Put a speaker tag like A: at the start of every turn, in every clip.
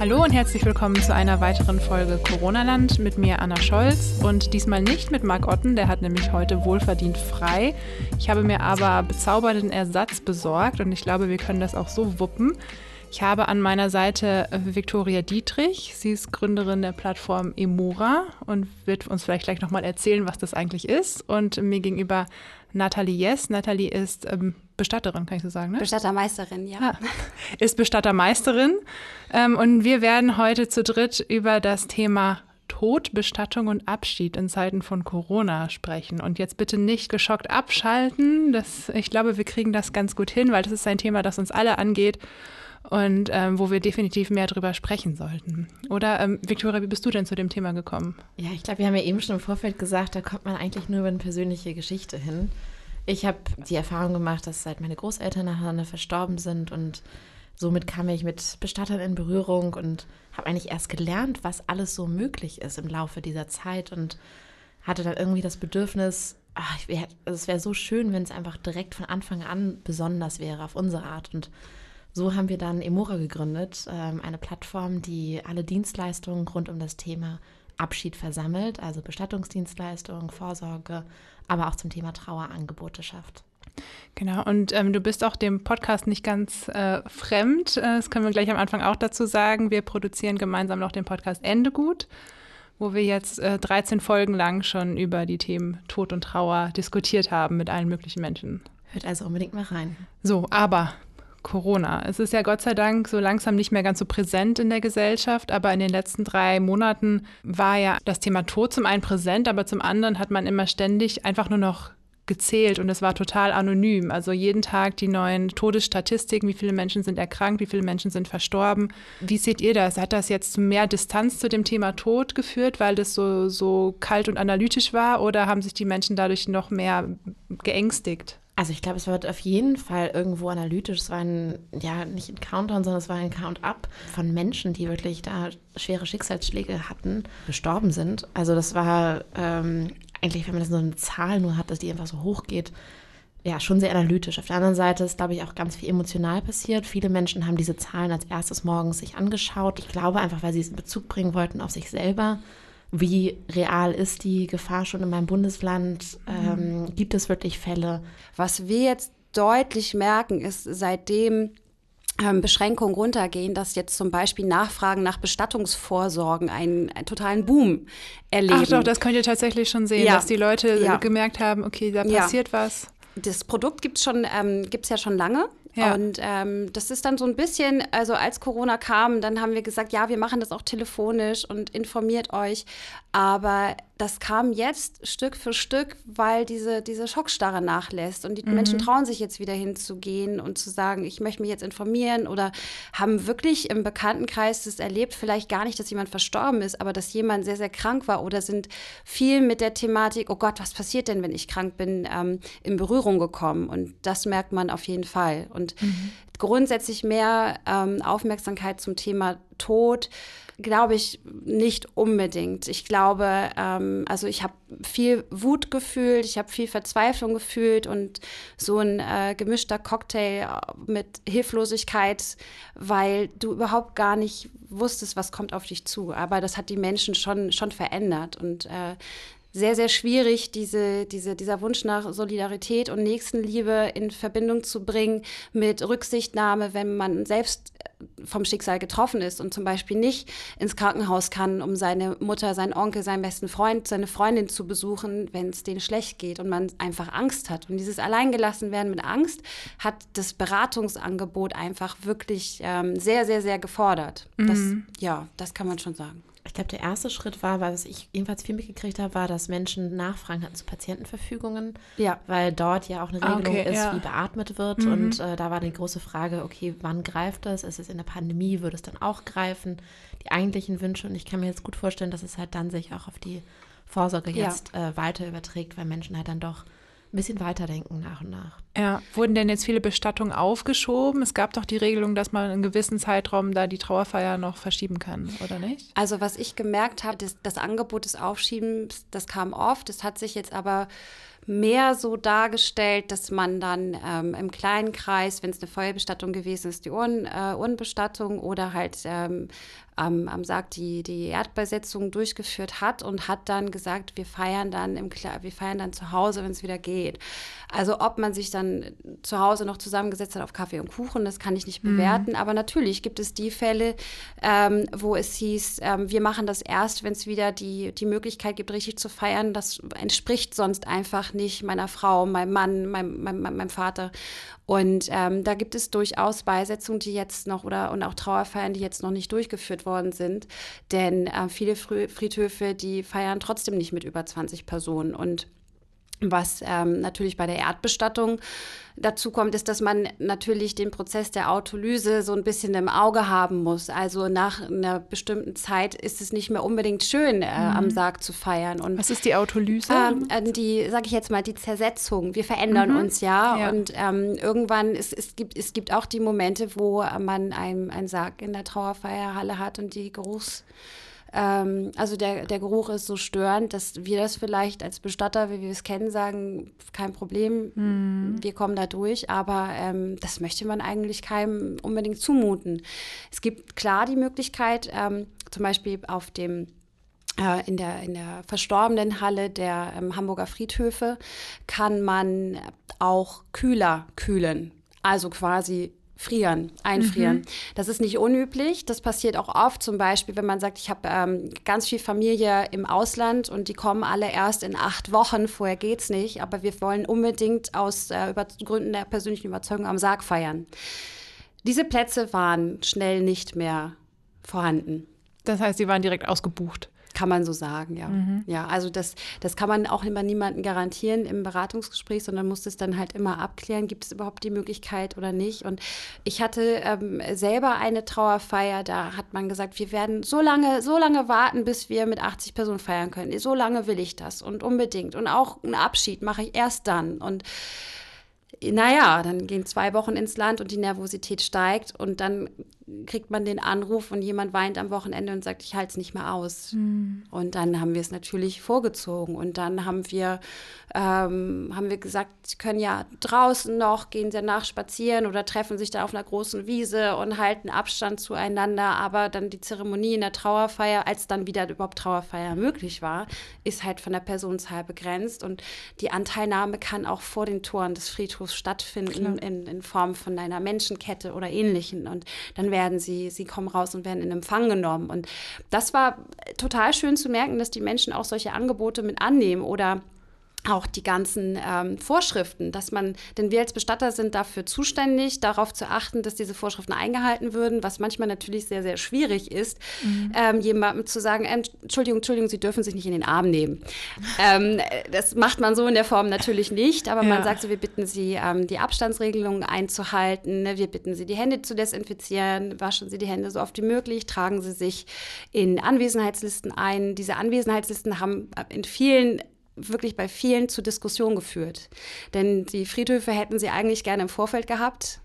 A: Hallo und herzlich willkommen zu einer weiteren Folge Corona-Land mit mir Anna Scholz und diesmal nicht mit Marc Otten, der hat nämlich heute wohlverdient frei. Ich habe mir aber bezaubernden Ersatz besorgt und ich glaube, wir können das auch so wuppen. Ich habe an meiner Seite Viktoria Dietrich. Sie ist Gründerin der Plattform Emura und wird uns vielleicht gleich nochmal erzählen, was das eigentlich ist. Und mir gegenüber Nathalie Jess. Nathalie ist ähm, Bestatterin, kann ich so sagen, ne?
B: Bestattermeisterin, ja. Ah,
A: ist Bestattermeisterin. Ähm, und wir werden heute zu dritt über das Thema Tod, Bestattung und Abschied in Zeiten von Corona sprechen. Und jetzt bitte nicht geschockt abschalten. Das, ich glaube, wir kriegen das ganz gut hin, weil das ist ein Thema, das uns alle angeht und ähm, wo wir definitiv mehr drüber sprechen sollten. Oder, ähm, Viktoria, wie bist du denn zu dem Thema gekommen?
C: Ja, ich glaube, wir haben ja eben schon im Vorfeld gesagt, da kommt man eigentlich nur über eine persönliche Geschichte hin. Ich habe die Erfahrung gemacht, dass seit meine Großeltern nacheinander verstorben sind und somit kam ich mit Bestattern in Berührung und habe eigentlich erst gelernt, was alles so möglich ist im Laufe dieser Zeit und hatte dann irgendwie das Bedürfnis, ach, wär, also es wäre so schön, wenn es einfach direkt von Anfang an besonders wäre auf unsere Art. Und so haben wir dann Emora gegründet, ähm, eine Plattform, die alle Dienstleistungen rund um das Thema Abschied versammelt, also Bestattungsdienstleistungen, Vorsorge, aber auch zum Thema Trauerangebote schafft.
A: Genau, und ähm, du bist auch dem Podcast nicht ganz äh, fremd. Äh, das können wir gleich am Anfang auch dazu sagen. Wir produzieren gemeinsam noch den Podcast Ende gut, wo wir jetzt äh, 13 Folgen lang schon über die Themen Tod und Trauer diskutiert haben mit allen möglichen Menschen.
C: Hört also unbedingt mal rein.
A: So, aber Corona. Es ist ja Gott sei Dank so langsam nicht mehr ganz so präsent in der Gesellschaft, aber in den letzten drei Monaten war ja das Thema Tod zum einen präsent, aber zum anderen hat man immer ständig einfach nur noch gezählt und es war total anonym. Also jeden Tag die neuen Todesstatistiken, wie viele Menschen sind erkrankt, wie viele Menschen sind verstorben. Wie seht ihr das? Hat das jetzt zu mehr Distanz zu dem Thema Tod geführt, weil das so, so kalt und analytisch war oder haben sich die Menschen dadurch noch mehr geängstigt?
C: Also ich glaube, es wird auf jeden Fall irgendwo analytisch. Es war ein, ja, nicht ein Countdown, sondern es war ein Count-up von Menschen, die wirklich da schwere Schicksalsschläge hatten, gestorben sind. Also das war ähm, eigentlich, wenn man das so eine Zahl nur hat, dass die einfach so hoch geht, ja, schon sehr analytisch. Auf der anderen Seite ist, glaube ich, auch ganz viel emotional passiert. Viele Menschen haben diese Zahlen als erstes morgens sich angeschaut. Ich glaube einfach, weil sie es in Bezug bringen wollten auf sich selber wie real ist die Gefahr schon in meinem Bundesland? Ähm, mhm. gibt es wirklich Fälle?
B: Was wir jetzt deutlich merken, ist seitdem ähm, Beschränkungen runtergehen, dass jetzt zum Beispiel Nachfragen nach Bestattungsvorsorgen einen, einen totalen Boom erleben.
A: Ach doch, das könnt ihr tatsächlich schon sehen, ja. dass die Leute ja. gemerkt haben, okay, da passiert ja. was.
B: Das Produkt gibt es ähm, ja schon lange. Ja. Und ähm, das ist dann so ein bisschen, also als Corona kam, dann haben wir gesagt, ja, wir machen das auch telefonisch und informiert euch. Aber das kam jetzt Stück für Stück, weil diese, diese Schockstarre nachlässt. Und die mhm. Menschen trauen sich jetzt wieder hinzugehen und zu sagen, ich möchte mich jetzt informieren oder haben wirklich im Bekanntenkreis das erlebt, vielleicht gar nicht, dass jemand verstorben ist, aber dass jemand sehr, sehr krank war oder sind viel mit der Thematik, oh Gott, was passiert denn, wenn ich krank bin, ähm, in Berührung gekommen. Und das merkt man auf jeden Fall. Und mhm. Grundsätzlich mehr ähm, Aufmerksamkeit zum Thema Tod glaube ich nicht unbedingt. Ich glaube, ähm, also ich habe viel Wut gefühlt, ich habe viel Verzweiflung gefühlt und so ein äh, gemischter Cocktail mit Hilflosigkeit, weil du überhaupt gar nicht wusstest, was kommt auf dich zu. Aber das hat die Menschen schon, schon verändert und äh, sehr, sehr schwierig, diese, diese, dieser Wunsch nach Solidarität und Nächstenliebe in Verbindung zu bringen mit Rücksichtnahme, wenn man selbst vom Schicksal getroffen ist und zum Beispiel nicht ins Krankenhaus kann, um seine Mutter, seinen Onkel, seinen besten Freund, seine Freundin zu besuchen, wenn es denen schlecht geht und man einfach Angst hat. Und dieses Alleingelassen-werden mit Angst hat das Beratungsangebot einfach wirklich ähm, sehr, sehr, sehr gefordert. Mhm. Das, ja, das kann man schon sagen.
C: Ich glaube, der erste Schritt war, was ich jedenfalls viel mitgekriegt habe, war, dass Menschen Nachfragen hatten zu Patientenverfügungen. Ja. Weil dort ja auch eine Regelung okay, ist, ja. wie beatmet wird. Mhm. Und äh, da war die große Frage, okay, wann greift das? Ist es in der Pandemie? Würde es dann auch greifen? Die eigentlichen Wünsche. Und ich kann mir jetzt gut vorstellen, dass es halt dann sich auch auf die Vorsorge jetzt ja. äh, weiter überträgt, weil Menschen halt dann doch ein bisschen weiterdenken nach und nach.
A: Ja, wurden denn jetzt viele Bestattungen aufgeschoben? Es gab doch die Regelung, dass man einen gewissen Zeitraum da die Trauerfeier noch verschieben kann, oder nicht?
B: Also was ich gemerkt habe, das, das Angebot des Aufschiebens, das kam oft. Das hat sich jetzt aber mehr so dargestellt, dass man dann ähm, im kleinen Kreis, wenn es eine Feuerbestattung gewesen ist, die Uhren, äh, Urnenbestattung oder halt ähm, am, am Sarg die, die Erdbeisetzung durchgeführt hat und hat dann gesagt, wir feiern dann im wir feiern dann zu Hause, wenn es wieder geht. Also ob man sich dann zu Hause noch zusammengesetzt hat auf Kaffee und Kuchen, das kann ich nicht mhm. bewerten. Aber natürlich gibt es die Fälle, ähm, wo es hieß, ähm, wir machen das erst, wenn es wieder die, die Möglichkeit gibt, richtig zu feiern. Das entspricht sonst einfach nicht meiner Frau, meinem Mann, meinem, meinem, meinem Vater. Und ähm, da gibt es durchaus Beisetzungen, die jetzt noch oder und auch Trauerfeiern, die jetzt noch nicht durchgeführt worden sind. Denn äh, viele Friedhöfe, die feiern trotzdem nicht mit über 20 Personen. Und was ähm, natürlich bei der Erdbestattung dazu kommt, ist, dass man natürlich den Prozess der Autolyse so ein bisschen im Auge haben muss. Also nach einer bestimmten Zeit ist es nicht mehr unbedingt schön, äh, mhm. am Sarg zu feiern.
A: Und, Was ist die Autolyse?
B: Ähm, äh, die, sage ich jetzt mal, die Zersetzung. Wir verändern mhm. uns ja, ja. und ähm, irgendwann ist, es gibt es gibt auch die Momente, wo man einen Sarg in der Trauerfeierhalle hat und die Geruchs ähm, also der, der Geruch ist so störend, dass wir das vielleicht als Bestatter, wie wir es kennen, sagen, kein Problem, mhm. wir kommen da durch, aber ähm, das möchte man eigentlich keinem unbedingt zumuten. Es gibt klar die Möglichkeit, ähm, zum Beispiel auf dem äh, in der, in der verstorbenen Halle der ähm, Hamburger Friedhöfe kann man auch kühler kühlen. Also quasi frieren, einfrieren. Mhm. Das ist nicht unüblich. Das passiert auch oft, zum Beispiel, wenn man sagt, ich habe ähm, ganz viel Familie im Ausland und die kommen alle erst in acht Wochen. Vorher geht's nicht, aber wir wollen unbedingt aus äh, Gründen der persönlichen Überzeugung am Sarg feiern. Diese Plätze waren schnell nicht mehr vorhanden.
A: Das heißt, sie waren direkt ausgebucht.
B: Kann man so sagen, ja. Mhm. Ja, also das, das kann man auch immer niemandem garantieren im Beratungsgespräch, sondern muss es dann halt immer abklären, gibt es überhaupt die Möglichkeit oder nicht. Und ich hatte ähm, selber eine Trauerfeier, da hat man gesagt, wir werden so lange, so lange warten, bis wir mit 80 Personen feiern können. So lange will ich das und unbedingt. Und auch einen Abschied mache ich erst dann. Und naja, dann gehen zwei Wochen ins Land und die Nervosität steigt und dann kriegt man den Anruf und jemand weint am Wochenende und sagt, ich halte es nicht mehr aus. Mhm. Und dann haben wir es natürlich vorgezogen und dann haben wir, ähm, haben wir gesagt, sie können ja draußen noch, gehen danach spazieren oder treffen sich da auf einer großen Wiese und halten Abstand zueinander. Aber dann die Zeremonie in der Trauerfeier, als dann wieder überhaupt Trauerfeier möglich war, ist halt von der Personenzahl begrenzt und die Anteilnahme kann auch vor den Toren des Friedhofs stattfinden in, in Form von einer Menschenkette oder ähnlichen. Und dann werden sie, sie kommen raus und werden in Empfang genommen. Und das war total schön zu merken, dass die Menschen auch solche Angebote mit annehmen oder auch die ganzen ähm, Vorschriften, dass man, denn wir als Bestatter sind dafür zuständig, darauf zu achten, dass diese Vorschriften eingehalten würden, was manchmal natürlich sehr, sehr schwierig ist, mhm. ähm, jemandem zu sagen, äh, Entschuldigung, Entschuldigung, Sie dürfen sich nicht in den Arm nehmen. ähm, das macht man so in der Form natürlich nicht, aber ja. man sagt so, wir bitten Sie, ähm, die Abstandsregelungen einzuhalten, ne? wir bitten Sie, die Hände zu desinfizieren, waschen Sie die Hände so oft wie möglich, tragen Sie sich in Anwesenheitslisten ein. Diese Anwesenheitslisten haben in vielen wirklich bei vielen zu Diskussionen geführt. Denn die Friedhöfe hätten sie eigentlich gerne im Vorfeld gehabt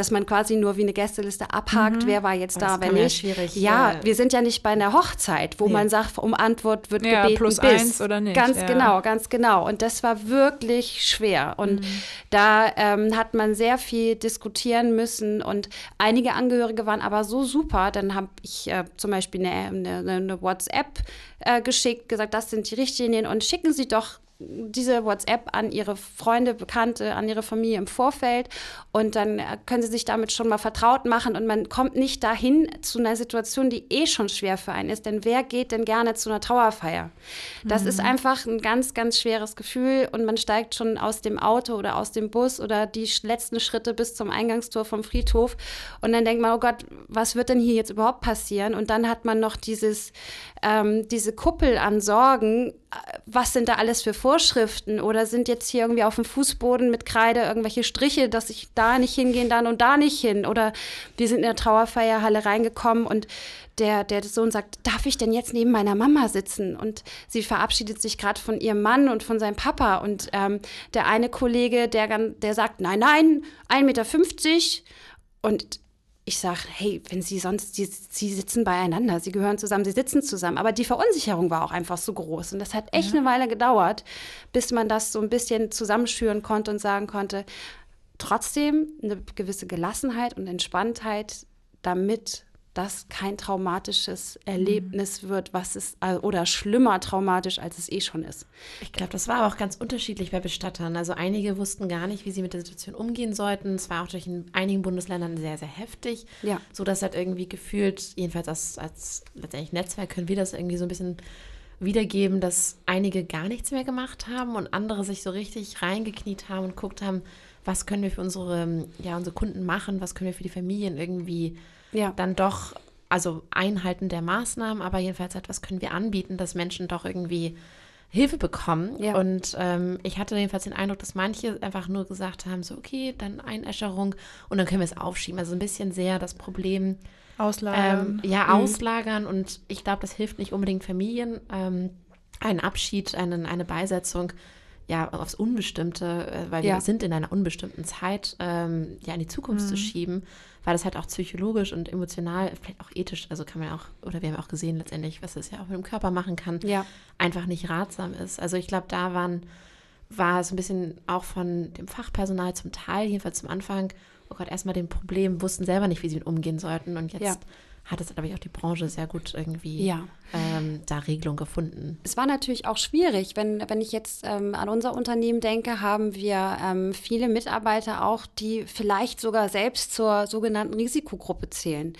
B: dass man quasi nur wie eine Gästeliste abhakt, mhm. wer war jetzt da, wenn nicht. Ja, ja, wir sind ja nicht bei einer Hochzeit, wo nee. man sagt, um Antwort wird ja, gebeten
A: plus
B: bis.
A: eins oder nicht.
B: Ganz
A: ja.
B: genau, ganz genau. Und das war wirklich schwer. Und mhm. da ähm, hat man sehr viel diskutieren müssen und einige Angehörige waren aber so super. Dann habe ich äh, zum Beispiel eine, eine, eine WhatsApp äh, geschickt, gesagt, das sind die Richtlinien und schicken Sie doch diese WhatsApp an ihre Freunde, Bekannte, an ihre Familie im Vorfeld und dann äh, können sie sich damit schon mal vertraut machen und man kommt nicht dahin zu einer Situation, die eh schon schwer für einen ist, denn wer geht denn gerne zu einer Trauerfeier? Das mhm. ist einfach ein ganz, ganz schweres Gefühl und man steigt schon aus dem Auto oder aus dem Bus oder die letzten Schritte bis zum Eingangstor vom Friedhof und dann denkt man, oh Gott, was wird denn hier jetzt überhaupt passieren? Und dann hat man noch dieses, ähm, diese Kuppel an Sorgen, äh, was sind da alles für Vor Vorschriften oder sind jetzt hier irgendwie auf dem Fußboden mit Kreide irgendwelche Striche, dass ich da nicht hingehen dann und da nicht hin oder wir sind in der Trauerfeierhalle reingekommen und der, der Sohn sagt, darf ich denn jetzt neben meiner Mama sitzen? Und sie verabschiedet sich gerade von ihrem Mann und von seinem Papa. Und ähm, der eine Kollege, der, der sagt, nein, nein, 1,50 Meter. Und ich sage, hey, wenn Sie sonst, Sie, Sie sitzen beieinander, Sie gehören zusammen, Sie sitzen zusammen. Aber die Verunsicherung war auch einfach so groß. Und das hat echt ja. eine Weile gedauert, bis man das so ein bisschen zusammenschüren konnte und sagen konnte, trotzdem eine gewisse Gelassenheit und Entspanntheit, damit das kein traumatisches Erlebnis wird, was es äh, oder schlimmer traumatisch, als es eh schon ist.
C: Ich glaube, das war aber auch ganz unterschiedlich bei Bestattern. Also einige wussten gar nicht, wie sie mit der Situation umgehen sollten. Es war auch durch in einigen Bundesländern sehr, sehr heftig.
B: Ja.
C: So dass halt irgendwie gefühlt, jedenfalls als, als letztendlich Netzwerk können wir das irgendwie so ein bisschen wiedergeben, dass einige gar nichts mehr gemacht haben und andere sich so richtig reingekniet haben und guckt haben, was können wir für unsere, ja, unsere Kunden machen, was können wir für die Familien irgendwie ja. dann doch, also Einhalten der Maßnahmen, aber jedenfalls etwas können wir anbieten, dass Menschen doch irgendwie Hilfe bekommen. Ja. Und ähm, ich hatte jedenfalls den Eindruck, dass manche einfach nur gesagt haben, so okay, dann Einäscherung und dann können wir es aufschieben. Also ein bisschen sehr das Problem.
A: Auslagern.
C: Ähm, ja, mhm. auslagern. Und ich glaube, das hilft nicht unbedingt Familien. Ähm, ein Abschied, einen, eine Beisetzung ja, aufs Unbestimmte, äh, weil ja. wir sind in einer unbestimmten Zeit, ähm, ja, in die Zukunft mhm. zu schieben, weil das halt auch psychologisch und emotional, vielleicht auch ethisch, also kann man auch, oder wir haben auch gesehen letztendlich, was das ja auch mit dem Körper machen kann, ja. einfach nicht ratsam ist. Also ich glaube, da waren, war es ein bisschen auch von dem Fachpersonal zum Teil, jedenfalls zum Anfang, oh Gott, erstmal dem Problem, wussten selber nicht, wie sie umgehen sollten und jetzt ja hat es, glaube ich, auch die Branche sehr gut irgendwie ja. ähm, da Regelung gefunden.
B: Es war natürlich auch schwierig, wenn, wenn ich jetzt ähm, an unser Unternehmen denke, haben wir ähm, viele Mitarbeiter auch, die vielleicht sogar selbst zur sogenannten Risikogruppe zählen.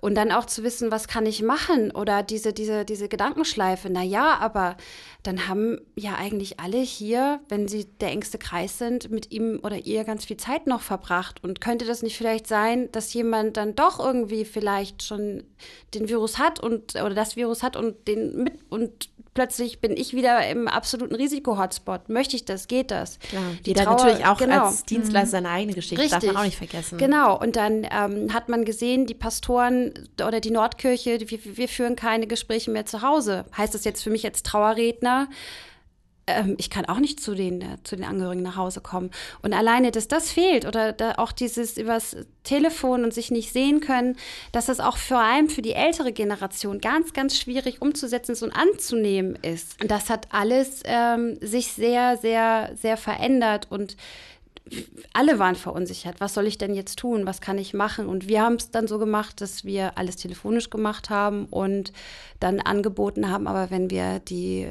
B: Und dann auch zu wissen, was kann ich machen oder diese, diese, diese Gedankenschleife, naja, aber dann haben ja eigentlich alle hier, wenn sie der engste Kreis sind, mit ihm oder ihr ganz viel Zeit noch verbracht. Und könnte das nicht vielleicht sein, dass jemand dann doch irgendwie vielleicht schon den Virus hat und oder das Virus hat und den mit und plötzlich bin ich wieder im absoluten Risiko-Hotspot. Möchte ich das? Geht das?
C: Klar. Die Jeder Trauer, natürlich auch genau. als Dienstleister seine eigene Geschichte,
B: Richtig.
C: darf man auch nicht vergessen.
B: Genau, und dann ähm, hat man gesehen, die Pastoren oder die Nordkirche, wir, wir führen keine Gespräche mehr zu Hause. Heißt das jetzt für mich als Trauerredner, ähm, ich kann auch nicht zu den, äh, zu den Angehörigen nach Hause kommen. Und alleine, dass das fehlt oder da auch dieses übers Telefon und sich nicht sehen können, dass das auch vor allem für die ältere Generation ganz, ganz schwierig umzusetzen und anzunehmen ist. Und das hat alles ähm, sich sehr, sehr, sehr verändert und alle waren verunsichert. Was soll ich denn jetzt tun? Was kann ich machen? Und wir haben es dann so gemacht, dass wir alles telefonisch gemacht haben und dann angeboten haben, aber wenn wir die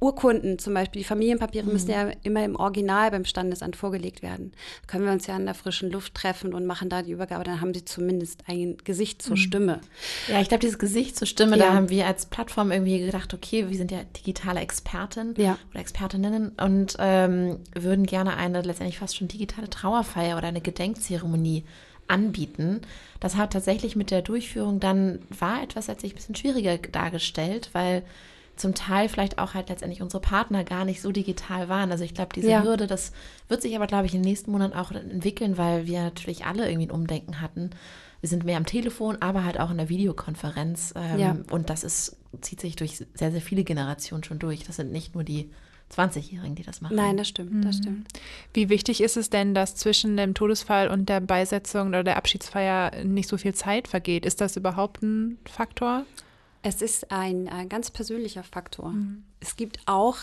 B: Urkunden, zum Beispiel die Familienpapiere, mhm. müssen ja immer im Original beim Standesamt vorgelegt werden. Da können wir uns ja in der frischen Luft treffen und machen da die Übergabe, dann haben sie zumindest ein Gesicht zur mhm. Stimme.
C: Ja, ich glaube, dieses Gesicht zur Stimme, ja. da haben wir als Plattform irgendwie gedacht, okay, wir sind ja digitale Experten ja. oder Expertinnen und ähm, würden gerne eine letztendlich fast schon digitale Trauerfeier oder eine Gedenkzeremonie anbieten. Das hat tatsächlich mit der Durchführung dann war etwas letztlich ein bisschen schwieriger dargestellt, weil zum Teil vielleicht auch halt letztendlich unsere Partner gar nicht so digital waren. Also ich glaube, diese ja. Hürde, das wird sich aber, glaube ich, in den nächsten Monaten auch entwickeln, weil wir natürlich alle irgendwie ein Umdenken hatten. Wir sind mehr am Telefon, aber halt auch in der Videokonferenz. Ähm, ja. Und das ist, zieht sich durch sehr, sehr viele Generationen schon durch. Das sind nicht nur die 20-Jährigen, die das machen.
B: Nein, das stimmt, das mhm. stimmt.
A: Wie wichtig ist es denn, dass zwischen dem Todesfall und der Beisetzung oder der Abschiedsfeier nicht so viel Zeit vergeht? Ist das überhaupt ein Faktor?
B: Es ist ein, ein ganz persönlicher Faktor. Mhm. Es gibt auch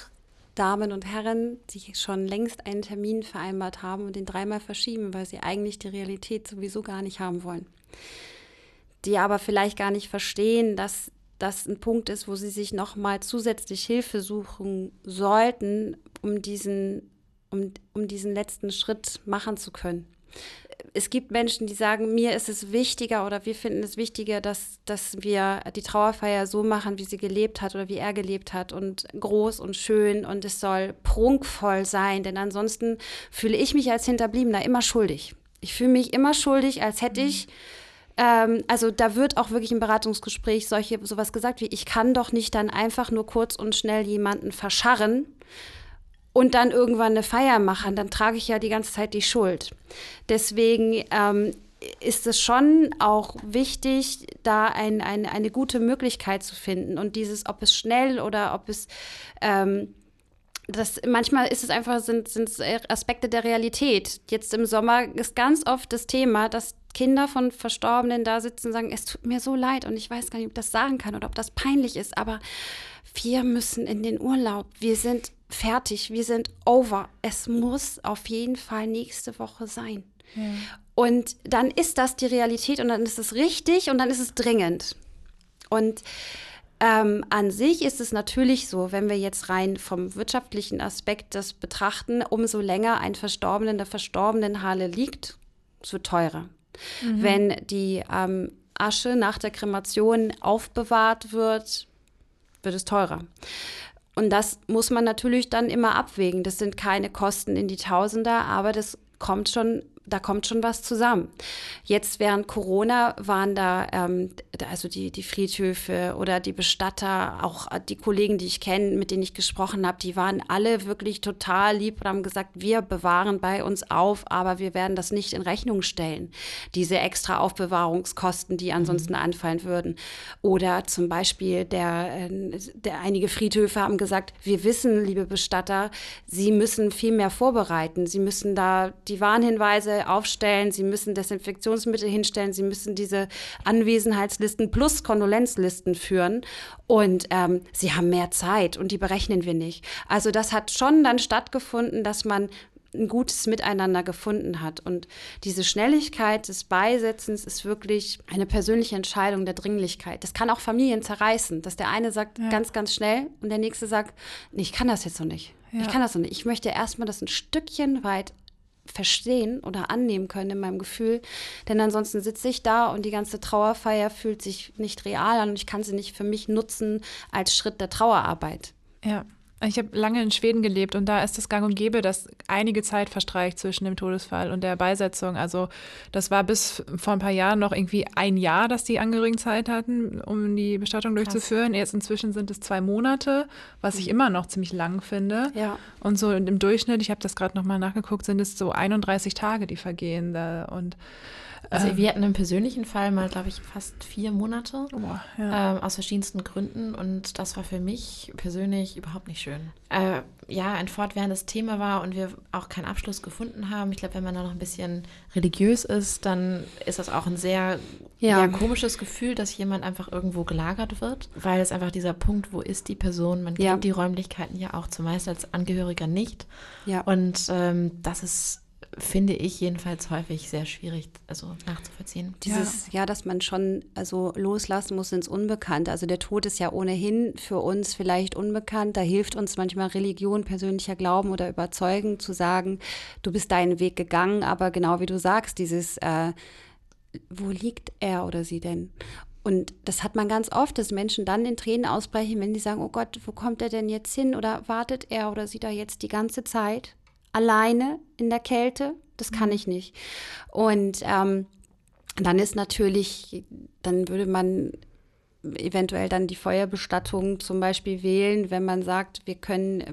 B: Damen und Herren, die schon längst einen Termin vereinbart haben und den dreimal verschieben, weil sie eigentlich die Realität sowieso gar nicht haben wollen. Die aber vielleicht gar nicht verstehen, dass das ein Punkt ist, wo sie sich nochmal zusätzlich Hilfe suchen sollten, um diesen, um, um diesen letzten Schritt machen zu können es gibt Menschen, die sagen, mir ist es wichtiger oder wir finden es wichtiger, dass, dass wir die Trauerfeier so machen, wie sie gelebt hat oder wie er gelebt hat und groß und schön und es soll prunkvoll sein, denn ansonsten fühle ich mich als Hinterbliebener immer schuldig. Ich fühle mich immer schuldig, als hätte ich ähm, also da wird auch wirklich im Beratungsgespräch solche sowas gesagt wie ich kann doch nicht dann einfach nur kurz und schnell jemanden verscharren, und dann irgendwann eine Feier machen, dann trage ich ja die ganze Zeit die Schuld. Deswegen ähm, ist es schon auch wichtig, da ein, ein, eine gute Möglichkeit zu finden. Und dieses, ob es schnell oder ob es ähm, das, manchmal ist es einfach, sind, sind Aspekte der Realität. Jetzt im Sommer ist ganz oft das Thema, dass Kinder von Verstorbenen da sitzen und sagen, es tut mir so leid und ich weiß gar nicht, ob ich das sagen kann oder ob das peinlich ist, aber wir müssen in den Urlaub. Wir sind fertig, wir sind over. Es muss auf jeden Fall nächste Woche sein. Ja. Und dann ist das die Realität und dann ist es richtig und dann ist es dringend. Und ähm, an sich ist es natürlich so, wenn wir jetzt rein vom wirtschaftlichen Aspekt das betrachten, umso länger ein Verstorbener in der verstorbenen Halle liegt, wird teurer. Mhm. Wenn die ähm, Asche nach der Kremation aufbewahrt wird, wird es teurer. Und das muss man natürlich dann immer abwägen. Das sind keine Kosten in die Tausender, aber das kommt schon da kommt schon was zusammen. Jetzt während Corona waren da, ähm, also die, die Friedhöfe oder die Bestatter, auch die Kollegen, die ich kenne, mit denen ich gesprochen habe, die waren alle wirklich total lieb und haben gesagt, wir bewahren bei uns auf, aber wir werden das nicht in Rechnung stellen. Diese extra Aufbewahrungskosten, die ansonsten mhm. anfallen würden. Oder zum Beispiel der, äh, der einige Friedhöfe haben gesagt, wir wissen, liebe Bestatter, Sie müssen viel mehr vorbereiten. Sie müssen da die Warnhinweise aufstellen, sie müssen Desinfektionsmittel hinstellen, sie müssen diese Anwesenheitslisten plus Kondolenzlisten führen und ähm, sie haben mehr Zeit und die berechnen wir nicht. Also das hat schon dann stattgefunden, dass man ein gutes Miteinander gefunden hat. Und diese Schnelligkeit des Beisetzens ist wirklich eine persönliche Entscheidung der Dringlichkeit. Das kann auch Familien zerreißen, dass der eine sagt ja. ganz, ganz schnell und der nächste sagt, nee, ich kann das jetzt noch nicht. Ja. Ich kann das noch nicht. Ich möchte erstmal das ein Stückchen weit verstehen oder annehmen können in meinem Gefühl. Denn ansonsten sitze ich da und die ganze Trauerfeier fühlt sich nicht real an und ich kann sie nicht für mich nutzen als Schritt der Trauerarbeit.
A: Ja. Ich habe lange in Schweden gelebt und da ist es gang und gäbe, dass einige Zeit verstreicht zwischen dem Todesfall und der Beisetzung. Also das war bis vor ein paar Jahren noch irgendwie ein Jahr, dass die Angehörigen Zeit hatten, um die Bestattung durchzuführen. Krass. Jetzt inzwischen sind es zwei Monate, was ich mhm. immer noch ziemlich lang finde. Ja. Und so im Durchschnitt, ich habe das gerade nochmal nachgeguckt, sind es so 31 Tage, die vergehen. Da. Und
C: also ähm. wir hatten im persönlichen Fall mal, glaube ich, fast vier Monate oh, ja. ähm, aus verschiedensten Gründen und das war für mich persönlich überhaupt nicht schön. Äh, ja, ein fortwährendes Thema war und wir auch keinen Abschluss gefunden haben. Ich glaube, wenn man da noch ein bisschen religiös ist, dann ist das auch ein sehr ja. Ja, komisches Gefühl, dass jemand einfach irgendwo gelagert wird, weil es einfach dieser Punkt, wo ist die Person? Man kennt die Räumlichkeiten ja auch zumeist als Angehöriger nicht. Ja. Und ähm, das ist finde ich jedenfalls häufig sehr schwierig, also nachzuvollziehen.
B: Dieses, ja. ja, dass man schon also loslassen muss ins Unbekannte. Also der Tod ist ja ohnehin für uns vielleicht unbekannt. Da hilft uns manchmal Religion, persönlicher Glauben oder Überzeugen zu sagen, du bist deinen Weg gegangen, aber genau wie du sagst, dieses äh, wo liegt er oder sie denn? Und das hat man ganz oft, dass Menschen dann in Tränen ausbrechen, wenn die sagen, oh Gott, wo kommt er denn jetzt hin? Oder wartet er oder sie da jetzt die ganze Zeit? Alleine in der Kälte. Das kann mhm. ich nicht. Und ähm, dann ist natürlich, dann würde man eventuell dann die Feuerbestattung zum Beispiel wählen, wenn man sagt, wir können,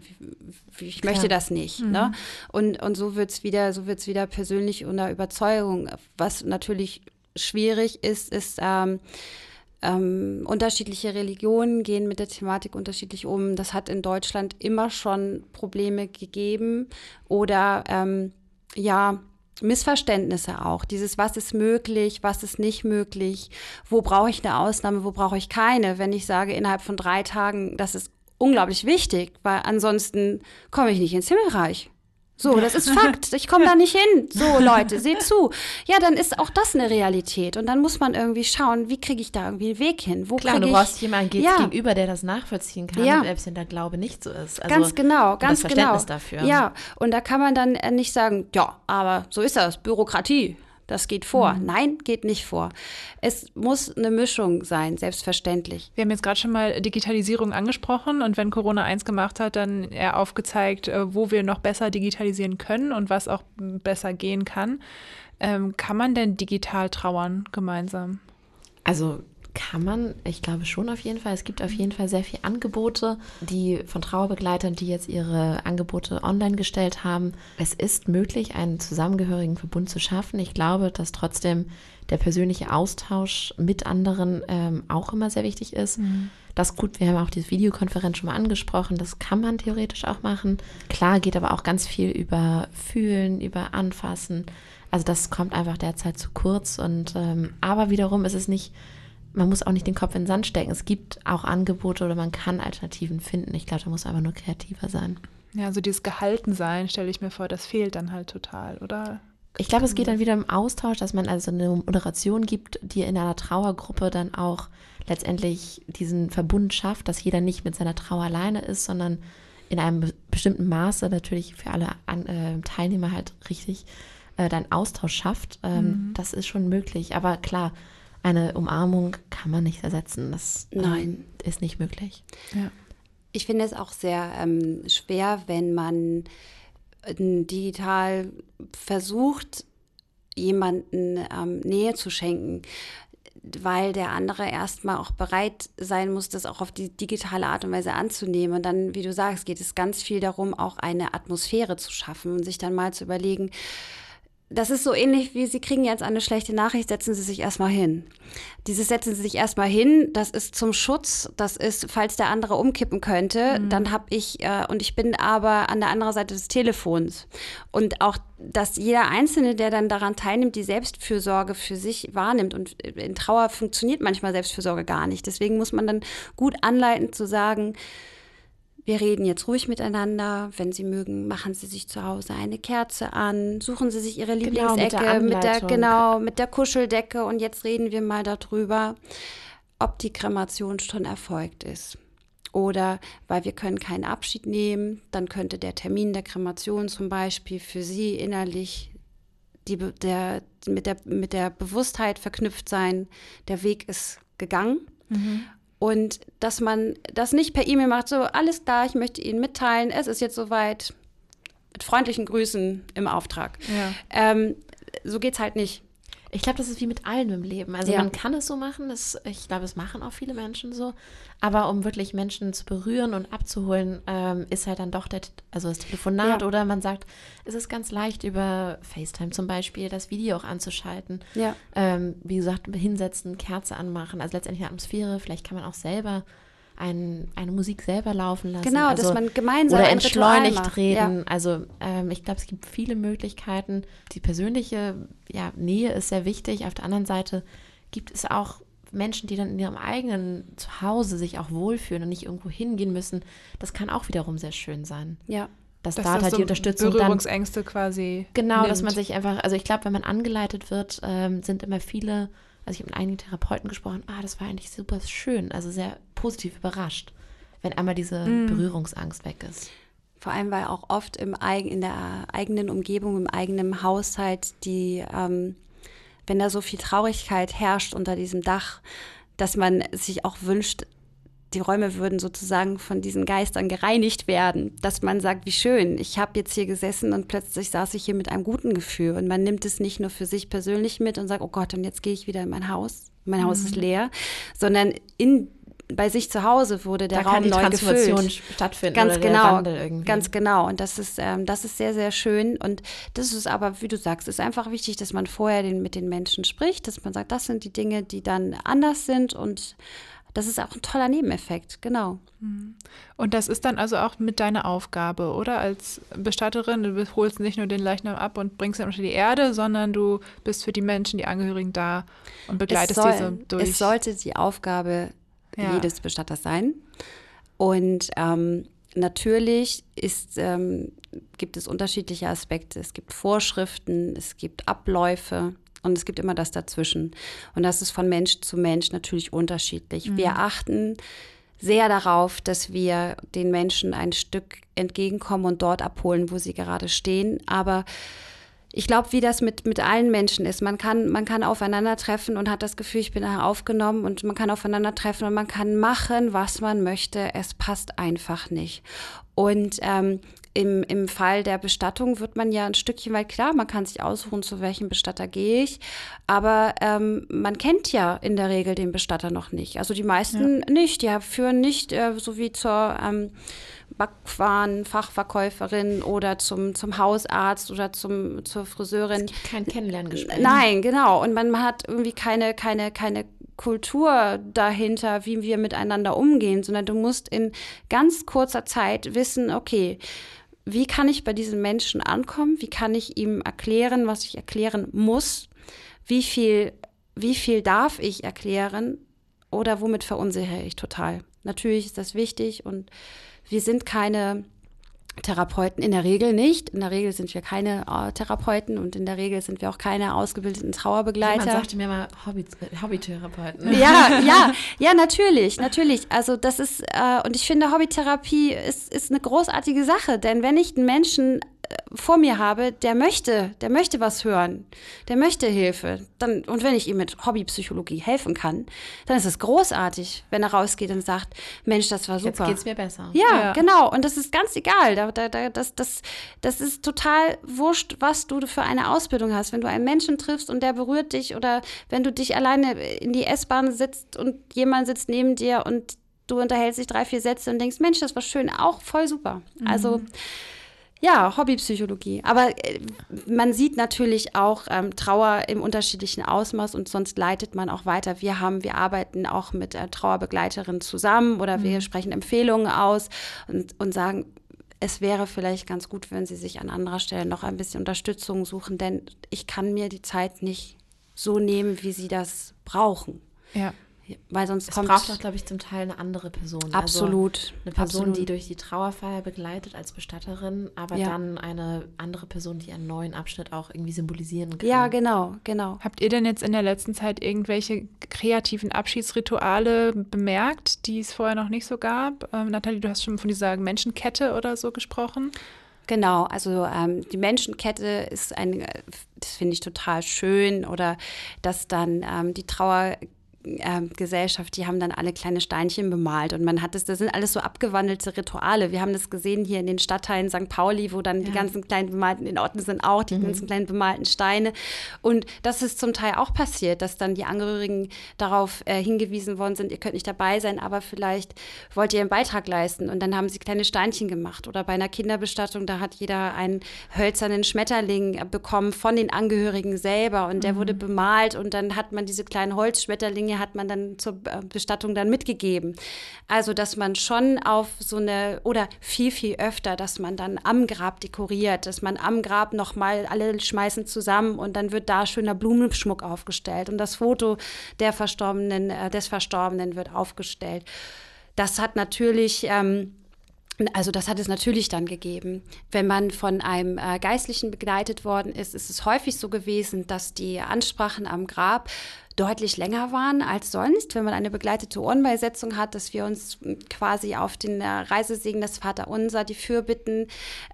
B: ich möchte Klar. das nicht. Mhm. Ne? Und, und so wird es wieder, so wird's wieder persönlich unter Überzeugung. Was natürlich schwierig ist, ist ähm, ähm, unterschiedliche Religionen gehen mit der Thematik unterschiedlich um. Das hat in Deutschland immer schon Probleme gegeben oder ähm, ja, Missverständnisse auch. Dieses, was ist möglich, was ist nicht möglich, wo brauche ich eine Ausnahme, wo brauche ich keine. Wenn ich sage, innerhalb von drei Tagen, das ist unglaublich wichtig, weil ansonsten komme ich nicht ins Himmelreich. So, das ist Fakt. Ich komme da nicht hin. So, Leute, seht zu. Ja, dann ist auch das eine Realität. Und dann muss man irgendwie schauen, wie kriege ich da irgendwie einen Weg hin?
C: Wo Klar, du ich, brauchst jemanden ja. gegenüber, der das nachvollziehen kann, ja. selbst wenn der Glaube nicht so ist.
B: Also, ganz genau, ganz
C: das
B: Verständnis
C: genau. dafür.
B: Ja, und da kann man dann äh, nicht sagen, ja, aber so ist das, Bürokratie. Das geht vor. Mhm. Nein, geht nicht vor. Es muss eine Mischung sein, selbstverständlich.
A: Wir haben jetzt gerade schon mal Digitalisierung angesprochen und wenn Corona eins gemacht hat, dann eher aufgezeigt, äh, wo wir noch besser digitalisieren können und was auch besser gehen kann. Ähm, kann man denn digital trauern gemeinsam?
C: Also kann man, ich glaube schon auf jeden Fall. Es gibt auf jeden Fall sehr viele Angebote, die von Trauerbegleitern, die jetzt ihre Angebote online gestellt haben. Es ist möglich, einen zusammengehörigen Verbund zu schaffen. Ich glaube, dass trotzdem der persönliche Austausch mit anderen ähm, auch immer sehr wichtig ist. Mhm. Das gut, wir haben auch diese Videokonferenz schon mal angesprochen, das kann man theoretisch auch machen. Klar geht aber auch ganz viel über Fühlen, über Anfassen. Also das kommt einfach derzeit zu kurz. Und ähm, aber wiederum ist es nicht man muss auch nicht den Kopf in den Sand stecken. Es gibt auch Angebote oder man kann Alternativen finden. Ich glaube, da muss einfach nur kreativer sein.
A: Ja, so dieses Gehaltensein, stelle ich mir vor, das fehlt dann halt total, oder?
C: Ich glaube, es geht dann wieder im Austausch, dass man also eine Moderation gibt, die in einer Trauergruppe dann auch letztendlich diesen Verbund schafft, dass jeder nicht mit seiner Trauer alleine ist, sondern in einem bestimmten Maße natürlich für alle an, äh, Teilnehmer halt richtig äh, dann Austausch schafft. Ähm, mhm. Das ist schon möglich. Aber klar, eine Umarmung kann man nicht ersetzen. Das ähm, ist nicht möglich.
B: Ja. Ich finde es auch sehr ähm, schwer, wenn man äh, digital versucht, jemanden ähm, Nähe zu schenken, weil der andere erstmal auch bereit sein muss, das auch auf die digitale Art und Weise anzunehmen. Und dann, wie du sagst, geht es ganz viel darum, auch eine Atmosphäre zu schaffen und sich dann mal zu überlegen, das ist so ähnlich wie Sie kriegen jetzt eine schlechte Nachricht, setzen Sie sich erstmal hin. Dieses setzen Sie sich erstmal hin, das ist zum Schutz, das ist, falls der andere umkippen könnte, mhm. dann habe ich, äh, und ich bin aber an der anderen Seite des Telefons. Und auch, dass jeder Einzelne, der dann daran teilnimmt, die Selbstfürsorge für sich wahrnimmt. Und in Trauer funktioniert manchmal Selbstfürsorge gar nicht. Deswegen muss man dann gut anleiten zu sagen, wir reden jetzt ruhig miteinander. Wenn Sie mögen, machen Sie sich zu Hause eine Kerze an, suchen Sie sich Ihre Lieblingsecke genau, mit, der, mit der genau mit der Kuscheldecke und jetzt reden wir mal darüber, ob die Kremation schon erfolgt ist. Oder weil wir können keinen Abschied nehmen, dann könnte der Termin der Kremation zum Beispiel für Sie innerlich die, der, mit, der, mit der Bewusstheit verknüpft sein, der Weg ist gegangen. Mhm. Und dass man das nicht per E-Mail macht, so alles klar, ich möchte Ihnen mitteilen, es ist jetzt soweit, mit freundlichen Grüßen im Auftrag. Ja. Ähm, so geht's halt nicht.
C: Ich glaube, das ist wie mit allem im Leben. Also ja. man kann es so machen, das, ich glaube, es machen auch viele Menschen so. Aber um wirklich Menschen zu berühren und abzuholen, ähm, ist halt dann doch der, also das Telefonat ja. oder man sagt, es ist ganz leicht über FaceTime zum Beispiel das Video auch anzuschalten. Ja. Ähm, wie gesagt, hinsetzen, Kerze anmachen, also letztendlich eine Atmosphäre. Vielleicht kann man auch selber ein, eine Musik selber laufen lassen.
B: Genau, also, dass man gemeinsam
C: oder entschleunigt reden. Ja. Also ähm, ich glaube, es gibt viele Möglichkeiten. Die persönliche ja, Nähe ist sehr wichtig. Auf der anderen Seite gibt es auch Menschen, die dann in ihrem eigenen Zuhause sich auch wohlfühlen und nicht irgendwo hingehen müssen. Das kann auch wiederum sehr schön sein.
B: Ja.
C: Dass das da halt so die Unterstützung
A: Berührungsängste dann, quasi.
C: Genau, nimmt. dass man sich einfach, also ich glaube, wenn man angeleitet wird, ähm, sind immer viele also ich habe mit einigen Therapeuten gesprochen, ah, das war eigentlich super schön, also sehr positiv überrascht, wenn einmal diese mm. Berührungsangst weg ist.
B: Vor allem, weil auch oft im, in der eigenen Umgebung, im eigenen Haushalt, die, ähm, wenn da so viel Traurigkeit herrscht unter diesem Dach, dass man sich auch wünscht, die Räume würden sozusagen von diesen Geistern gereinigt werden, dass man sagt, wie schön, ich habe jetzt hier gesessen und plötzlich saß ich hier mit einem guten Gefühl und man nimmt es nicht nur für sich persönlich mit und sagt, oh Gott, und jetzt gehe ich wieder in mein Haus, mein mhm. Haus ist mhm. leer, sondern in bei sich zu Hause wurde der da Raum neu gefüllt.
C: stattfinden.
B: Ganz genau, ganz genau. Und das ist, ähm, das ist sehr, sehr schön. Und das ist aber, wie du sagst, ist einfach wichtig, dass man vorher den, mit den Menschen spricht, dass man sagt, das sind die Dinge, die dann anders sind und das ist auch ein toller Nebeneffekt, genau.
A: Mhm. Und das ist dann also auch mit deiner Aufgabe, oder? Als Bestatterin, du holst nicht nur den Leichnam ab und bringst ihn unter die Erde, sondern du bist für die Menschen, die Angehörigen da und begleitest soll, diese durch.
B: Es sollte die Aufgabe ja. jedes Bestatters sein. Und ähm, natürlich ist, ähm, gibt es unterschiedliche Aspekte. Es gibt Vorschriften, es gibt Abläufe. Und es gibt immer das dazwischen. Und das ist von Mensch zu Mensch natürlich unterschiedlich. Mhm. Wir achten sehr darauf, dass wir den Menschen ein Stück entgegenkommen und dort abholen, wo sie gerade stehen. Aber ich glaube, wie das mit, mit allen Menschen ist. Man kann, man kann aufeinandertreffen und hat das Gefühl, ich bin aufgenommen und man kann aufeinandertreffen und man kann machen, was man möchte. Es passt einfach nicht. Und ähm, im, im Fall der Bestattung wird man ja ein Stückchen weit klar, man kann sich aussuchen, zu welchem Bestatter gehe ich. Aber ähm, man kennt ja in der Regel den Bestatter noch nicht. Also die meisten ja. nicht. Die führen nicht äh, so wie zur ähm, Backwaren-Fachverkäuferin oder zum, zum Hausarzt oder zum, zur Friseurin. Es
C: gibt kein Kennenlerngespräch.
B: Nein, genau. Und man hat irgendwie keine, keine, keine Kultur dahinter, wie wir miteinander umgehen, sondern du musst in ganz kurzer Zeit wissen, okay, wie kann ich bei diesen Menschen ankommen? Wie kann ich ihm erklären, was ich erklären muss? Wie viel, wie viel darf ich erklären? Oder womit verunsichere ich total? Natürlich ist das wichtig und wir sind keine Therapeuten in der Regel nicht. In der Regel sind wir keine äh, Therapeuten und in der Regel sind wir auch keine ausgebildeten Trauerbegleiter. Man
C: sagte mir mal Hobby, Hobbytherapeuten.
B: Ja, ja, ja, natürlich, natürlich. Also das ist, äh, und ich finde, Hobbytherapie ist, ist eine großartige Sache, denn wenn ich einen Menschen vor mir habe, der möchte, der möchte was hören, der möchte Hilfe. Dann, und wenn ich ihm mit Hobbypsychologie helfen kann, dann ist es großartig, wenn er rausgeht und sagt, Mensch, das war super.
C: Jetzt geht's mir besser.
B: Ja, ja. genau. Und das ist ganz egal. Da, da, da, das, das, das ist total wurscht, was du für eine Ausbildung hast. Wenn du einen Menschen triffst und der berührt dich oder wenn du dich alleine in die S-Bahn sitzt und jemand sitzt neben dir und du unterhältst dich drei, vier Sätze und denkst, Mensch, das war schön, auch voll super. Also mhm. Ja, Hobbypsychologie. Aber äh, man sieht natürlich auch ähm, Trauer im unterschiedlichen Ausmaß und sonst leitet man auch weiter. Wir haben, wir arbeiten auch mit äh, Trauerbegleiterinnen zusammen oder mhm. wir sprechen Empfehlungen aus und, und sagen, es wäre vielleicht ganz gut, wenn Sie sich an anderer Stelle noch ein bisschen Unterstützung suchen, denn ich kann mir die Zeit nicht so nehmen, wie Sie das brauchen.
C: Ja.
B: Weil sonst
C: es
B: kommt.
C: Es braucht auch, glaube ich, zum Teil eine andere Person.
B: Also Absolut.
C: Also eine Person,
B: Absolut.
C: die durch die Trauerfeier begleitet als Bestatterin, aber ja. dann eine andere Person, die einen neuen Abschnitt auch irgendwie symbolisieren kann.
B: Ja, genau, genau.
A: Habt ihr denn jetzt in der letzten Zeit irgendwelche kreativen Abschiedsrituale bemerkt, die es vorher noch nicht so gab? Ähm, Nathalie, du hast schon von dieser Menschenkette oder so gesprochen.
B: Genau, also ähm, die Menschenkette ist ein, das finde ich total schön, oder dass dann ähm, die Trauer äh, Gesellschaft, die haben dann alle kleine Steinchen bemalt und man hat das, das sind alles so abgewandelte Rituale. Wir haben das gesehen hier in den Stadtteilen St. Pauli, wo dann ja. die ganzen kleinen bemalten, in Orten sind auch die mhm. ganzen kleinen bemalten Steine. Und das ist zum Teil auch passiert, dass dann die Angehörigen darauf äh, hingewiesen worden sind, ihr könnt nicht dabei sein, aber vielleicht wollt ihr einen Beitrag leisten. Und dann haben sie kleine Steinchen gemacht. Oder bei einer Kinderbestattung, da hat jeder einen hölzernen Schmetterling bekommen von den Angehörigen selber und der mhm. wurde bemalt und dann hat man diese kleinen Holzschmetterlinge Dinge hat man dann zur äh, Bestattung dann mitgegeben. Also, dass man schon auf so eine, oder viel, viel öfter, dass man dann am Grab dekoriert, dass man am Grab nochmal alle schmeißen zusammen und dann wird da schöner Blumenschmuck aufgestellt und das Foto der Verstorbenen, äh, des Verstorbenen wird aufgestellt. Das hat natürlich ähm, also das hat es natürlich dann gegeben. Wenn man von einem äh, Geistlichen begleitet worden ist, ist es häufig so gewesen, dass die Ansprachen am Grab deutlich länger waren als sonst, wenn man eine begleitete Ohrenbeisetzung hat, dass wir uns quasi auf den äh, Reisesegen des Vaterunser, die Fürbitten,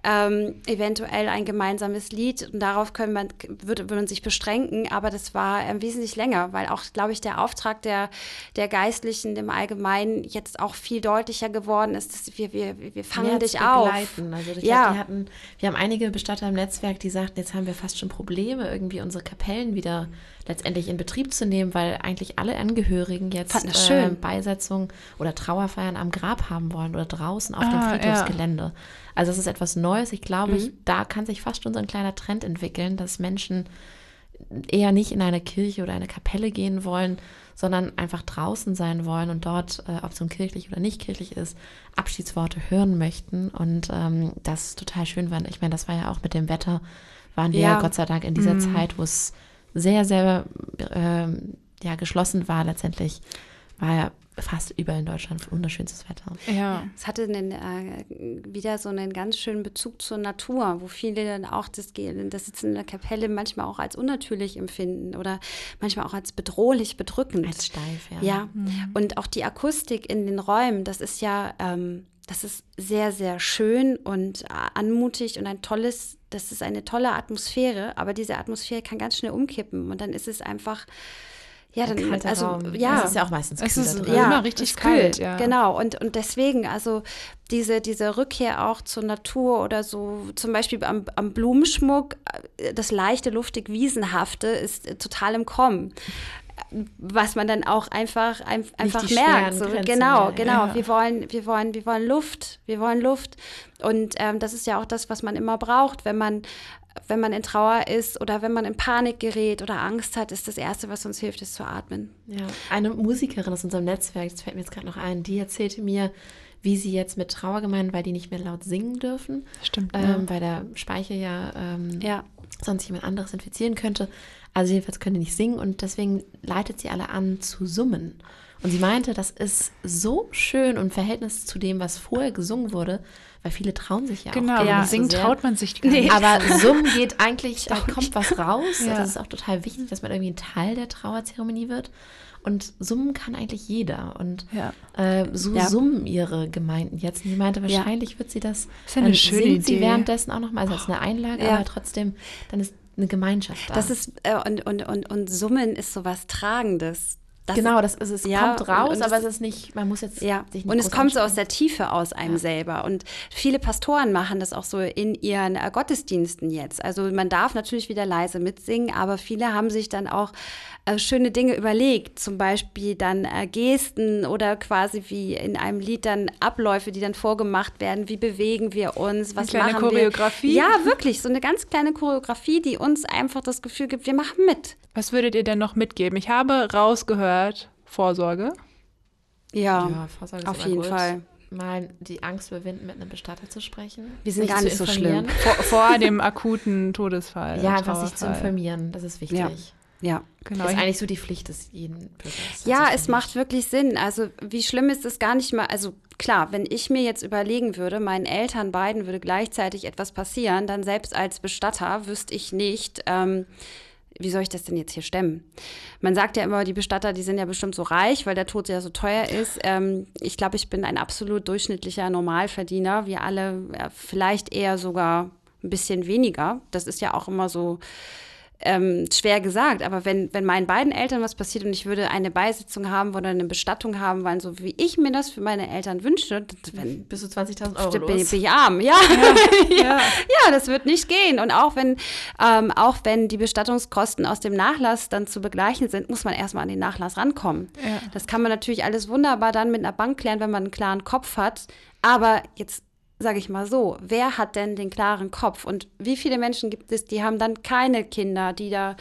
B: ähm, eventuell ein gemeinsames Lied und darauf können man, würde, würde man sich beschränken, aber das war äh, wesentlich länger, weil auch, glaube ich, der Auftrag der, der Geistlichen im Allgemeinen jetzt auch viel deutlicher geworden ist, dass wir, wir, wir fangen Mehr dich auf.
C: Also ich ja. Glaub, hatten, wir haben einige Bestatter im Netzwerk, die sagten, jetzt haben wir fast schon Probleme, irgendwie unsere Kapellen wieder letztendlich in Betrieb zu nehmen, weil eigentlich alle Angehörigen jetzt äh, Beisetzung oder Trauerfeiern am Grab haben wollen oder draußen auf ah, dem Friedhofsgelände. Ja. Also es ist etwas Neues. Ich glaube, mhm. ich, da kann sich fast schon so ein kleiner Trend entwickeln, dass Menschen eher nicht in eine Kirche oder eine Kapelle gehen wollen, sondern einfach draußen sein wollen und dort, äh, ob es nun kirchlich oder nicht kirchlich ist, Abschiedsworte hören möchten. Und ähm, das total schön war. Ich meine, das war ja auch mit dem Wetter, waren wir ja, Gott sei Dank in dieser mhm. Zeit, wo es sehr, sehr äh, ja, geschlossen war letztendlich, war ja fast überall in Deutschland wunderschönstes Wetter.
B: Ja. Es hatte einen, äh, wieder so einen ganz schönen Bezug zur Natur, wo viele dann auch das, das Sitzen in der Kapelle manchmal auch als unnatürlich empfinden oder manchmal auch als bedrohlich, bedrückend.
C: Als steif, ja.
B: Ja, mhm. und auch die Akustik in den Räumen, das ist ja, ähm, das ist sehr, sehr schön und äh, anmutig und ein tolles das ist eine tolle Atmosphäre, aber diese Atmosphäre kann ganz schnell umkippen und dann ist es einfach ja, dann also
C: Raum.
B: ja,
C: es ist ja auch meistens
A: es ist drin. ja, immer richtig kalt, ja.
B: Genau und und deswegen also diese diese Rückkehr auch zur Natur oder so zum Beispiel am, am Blumenschmuck äh, das leichte luftig wiesenhafte ist total im Kommen was man dann auch einfach, ein, einfach merkt. So, genau, genau. Ja. Wir wollen, wir wollen, wir wollen Luft. Wir wollen Luft. Und ähm, das ist ja auch das, was man immer braucht, wenn man wenn man in Trauer ist oder wenn man in Panik gerät oder Angst hat, ist das Erste, was uns hilft, ist zu atmen.
C: Ja, eine Musikerin aus unserem Netzwerk, das fällt mir jetzt gerade noch ein, die erzählte mir, wie sie jetzt mit Trauergemeinden, weil die nicht mehr laut singen dürfen,
A: Stimmt,
C: ähm, ja. weil der Speicher ja, ähm, ja sonst jemand anderes infizieren könnte, also jedenfalls können die nicht singen und deswegen leitet sie alle an zu summen. Und sie meinte, das ist so schön im Verhältnis zu dem, was vorher gesungen wurde, weil viele trauen sich ja
A: genau,
C: auch.
A: Genau,
C: ja,
A: singen
C: so
A: traut man sich gar
C: nicht. Aber Summen geht eigentlich, da kommt was raus. Ja. Das ist auch total wichtig, dass man irgendwie ein Teil der Trauerzeremonie wird. Und summen kann eigentlich jeder. Und ja. äh, so ja. summen ihre Gemeinden jetzt. Und sie meinte, wahrscheinlich wird sie das.
A: Das ist eine schöne Idee.
C: sie währenddessen auch nochmal, also als eine Einlage, aber trotzdem, dann ist eine Gemeinschaft da.
B: Das ist, äh, und, und, und, und Summen ist so was Tragendes.
C: Das genau, das ist, es ja, kommt raus, aber es ist nicht, man muss jetzt
B: ja. sich nicht Und es kommt so aus der Tiefe aus einem ja. selber. Und viele Pastoren machen das auch so in ihren äh, Gottesdiensten jetzt. Also man darf natürlich wieder leise mitsingen, aber viele haben sich dann auch äh, schöne Dinge überlegt, zum Beispiel dann äh, Gesten oder quasi wie in einem Lied dann Abläufe, die dann vorgemacht werden. Wie bewegen wir uns? Was
A: eine kleine
B: machen
A: Choreografie?
B: Wir? Ja, wirklich, so eine ganz kleine Choreografie, die uns einfach das Gefühl gibt, wir machen mit.
A: Was würdet ihr denn noch mitgeben? Ich habe rausgehört, Vorsorge.
B: Ja, ja Vorsorge auf jeden gut. Fall.
C: Mal die Angst überwinden, mit einem Bestatter zu sprechen.
B: Wir sind gar nicht so schlimm.
A: Vor, vor, dem akuten Todesfall.
C: Ja, einfach sich zu informieren, das ist wichtig.
B: Ja. Ja,
C: genau. Das ist eigentlich so die Pflicht des jeden Bürgers.
B: Ja, es macht wirklich Sinn. Also wie schlimm ist es gar nicht mal, also klar, wenn ich mir jetzt überlegen würde, meinen Eltern beiden würde gleichzeitig etwas passieren, dann selbst als Bestatter wüsste ich nicht, ähm, wie soll ich das denn jetzt hier stemmen? Man sagt ja immer, die Bestatter, die sind ja bestimmt so reich, weil der Tod ja so teuer ist. Ähm, ich glaube, ich bin ein absolut durchschnittlicher Normalverdiener. Wir alle ja, vielleicht eher sogar ein bisschen weniger. Das ist ja auch immer so ähm, schwer gesagt, aber wenn, wenn meinen beiden Eltern was passiert und ich würde eine Beisetzung haben oder eine Bestattung haben wollen, so wie ich mir das für meine Eltern wünsche,
C: wenn, bis zu 20.000 Euro bin,
B: bin ich arm. Ja. Ja, ja. ja, das wird nicht gehen. Und auch wenn, ähm, auch wenn die Bestattungskosten aus dem Nachlass dann zu begleichen sind, muss man erstmal an den Nachlass rankommen. Ja. Das kann man natürlich alles wunderbar dann mit einer Bank klären, wenn man einen klaren Kopf hat. Aber jetzt sage ich mal so, wer hat denn den klaren Kopf und wie viele Menschen gibt es, die haben dann keine Kinder, die da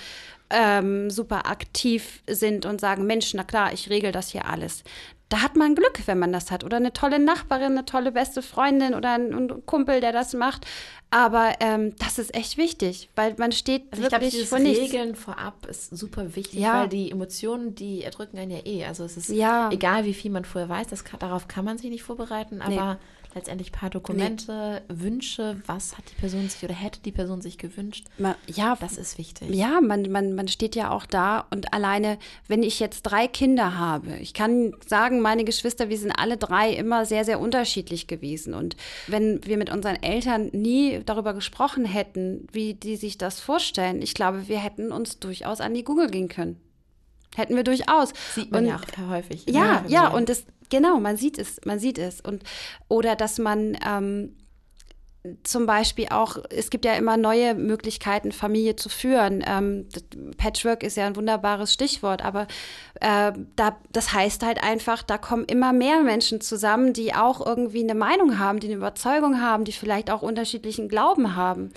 B: ähm, super aktiv sind und sagen, Mensch, na klar, ich regel das hier alles. Da hat man Glück, wenn man das hat. Oder eine tolle Nachbarin, eine tolle beste Freundin oder ein, ein Kumpel, der das macht. Aber ähm, das ist echt wichtig, weil man steht also wirklich
C: ich glaub, vor Regeln nichts. vorab ist super wichtig, ja. weil die Emotionen, die erdrücken einen ja eh. Also es ist ja. egal, wie viel man vorher weiß, das kann, darauf kann man sich nicht vorbereiten, aber nee letztendlich ein paar Dokumente, nee. Wünsche, was hat die Person sich oder hätte die Person sich gewünscht.
B: Man, ja,
C: das ist wichtig.
B: Ja, man, man, man steht ja auch da und alleine, wenn ich jetzt drei Kinder habe, ich kann sagen, meine Geschwister, wir sind alle drei immer sehr, sehr unterschiedlich gewesen. Und wenn wir mit unseren Eltern nie darüber gesprochen hätten, wie die sich das vorstellen, ich glaube, wir hätten uns durchaus an die Google gehen können. Hätten wir durchaus.
C: Sieht man und, ja auch häufig.
B: Ja, ja, und das, genau, man sieht es, man sieht es. Und, oder dass man ähm, zum Beispiel auch, es gibt ja immer neue Möglichkeiten, Familie zu führen. Ähm, Patchwork ist ja ein wunderbares Stichwort, aber äh, da, das heißt halt einfach, da kommen immer mehr Menschen zusammen, die auch irgendwie eine Meinung haben, die eine Überzeugung haben, die vielleicht auch unterschiedlichen Glauben haben.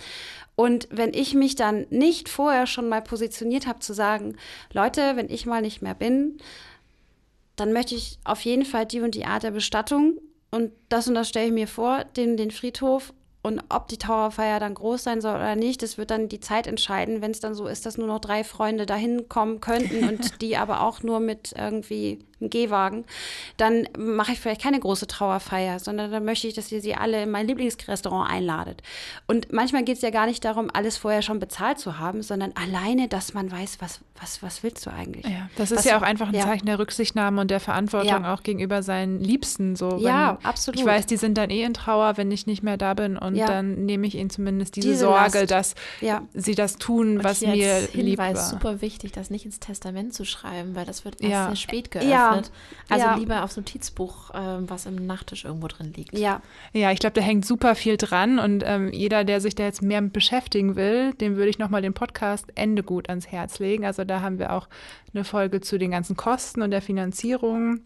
B: Und wenn ich mich dann nicht vorher schon mal positioniert habe, zu sagen, Leute, wenn ich mal nicht mehr bin, dann möchte ich auf jeden Fall die und die Art der Bestattung. Und das und das stelle ich mir vor, den, den Friedhof. Und ob die Trauerfeier dann groß sein soll oder nicht, das wird dann die Zeit entscheiden, wenn es dann so ist, dass nur noch drei Freunde dahin kommen könnten und die aber auch nur mit irgendwie einem Gehwagen, dann mache ich vielleicht keine große Trauerfeier, sondern dann möchte ich, dass ihr sie alle in mein Lieblingsrestaurant einladet. Und manchmal geht es ja gar nicht darum, alles vorher schon bezahlt zu haben, sondern alleine, dass man weiß, was, was, was willst du eigentlich?
A: Ja, das ist was, ja auch einfach ein ja. Zeichen der Rücksichtnahme und der Verantwortung ja. auch gegenüber seinen Liebsten. So,
B: ja, absolut.
A: Ich weiß, die sind dann eh in Trauer, wenn ich nicht mehr da bin und ja. dann nehme ich ihnen zumindest diese, diese Sorge, Last. dass sie das tun, und was mir lieb war.
C: super wichtig, das nicht ins Testament zu schreiben, weil das wird erst sehr spät geöffnet geöffnet. Also ja. lieber aufs Notizbuch, ähm, was im Nachttisch irgendwo drin liegt.
B: Ja.
A: Ja, ich glaube, da hängt super viel dran und ähm, jeder, der sich da jetzt mehr mit beschäftigen will, dem würde ich nochmal den Podcast Ende gut ans Herz legen. Also da haben wir auch eine Folge zu den ganzen Kosten und der Finanzierung.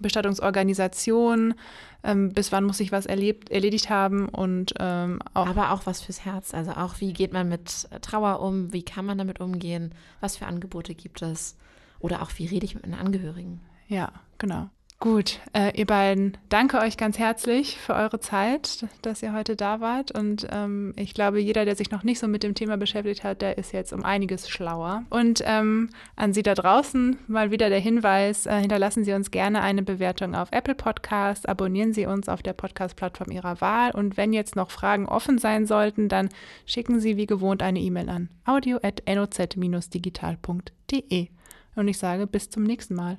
A: Bestattungsorganisation, ähm, bis wann muss ich was erlebt, erledigt haben und ähm,
C: auch. Aber auch was fürs Herz. Also auch, wie geht man mit Trauer um, wie kann man damit umgehen, was für Angebote gibt es oder auch, wie rede ich mit meinen Angehörigen.
A: Ja, genau. Gut, äh, ihr beiden, danke euch ganz herzlich für eure Zeit, dass ihr heute da wart. Und ähm, ich glaube, jeder, der sich noch nicht so mit dem Thema beschäftigt hat, der ist jetzt um einiges schlauer. Und ähm, an Sie da draußen mal wieder der Hinweis, äh, hinterlassen Sie uns gerne eine Bewertung auf Apple Podcast, abonnieren Sie uns auf der Podcast-Plattform Ihrer Wahl. Und wenn jetzt noch Fragen offen sein sollten, dann schicken Sie wie gewohnt eine E-Mail an audio.noz-digital.de. Und ich sage bis zum nächsten Mal.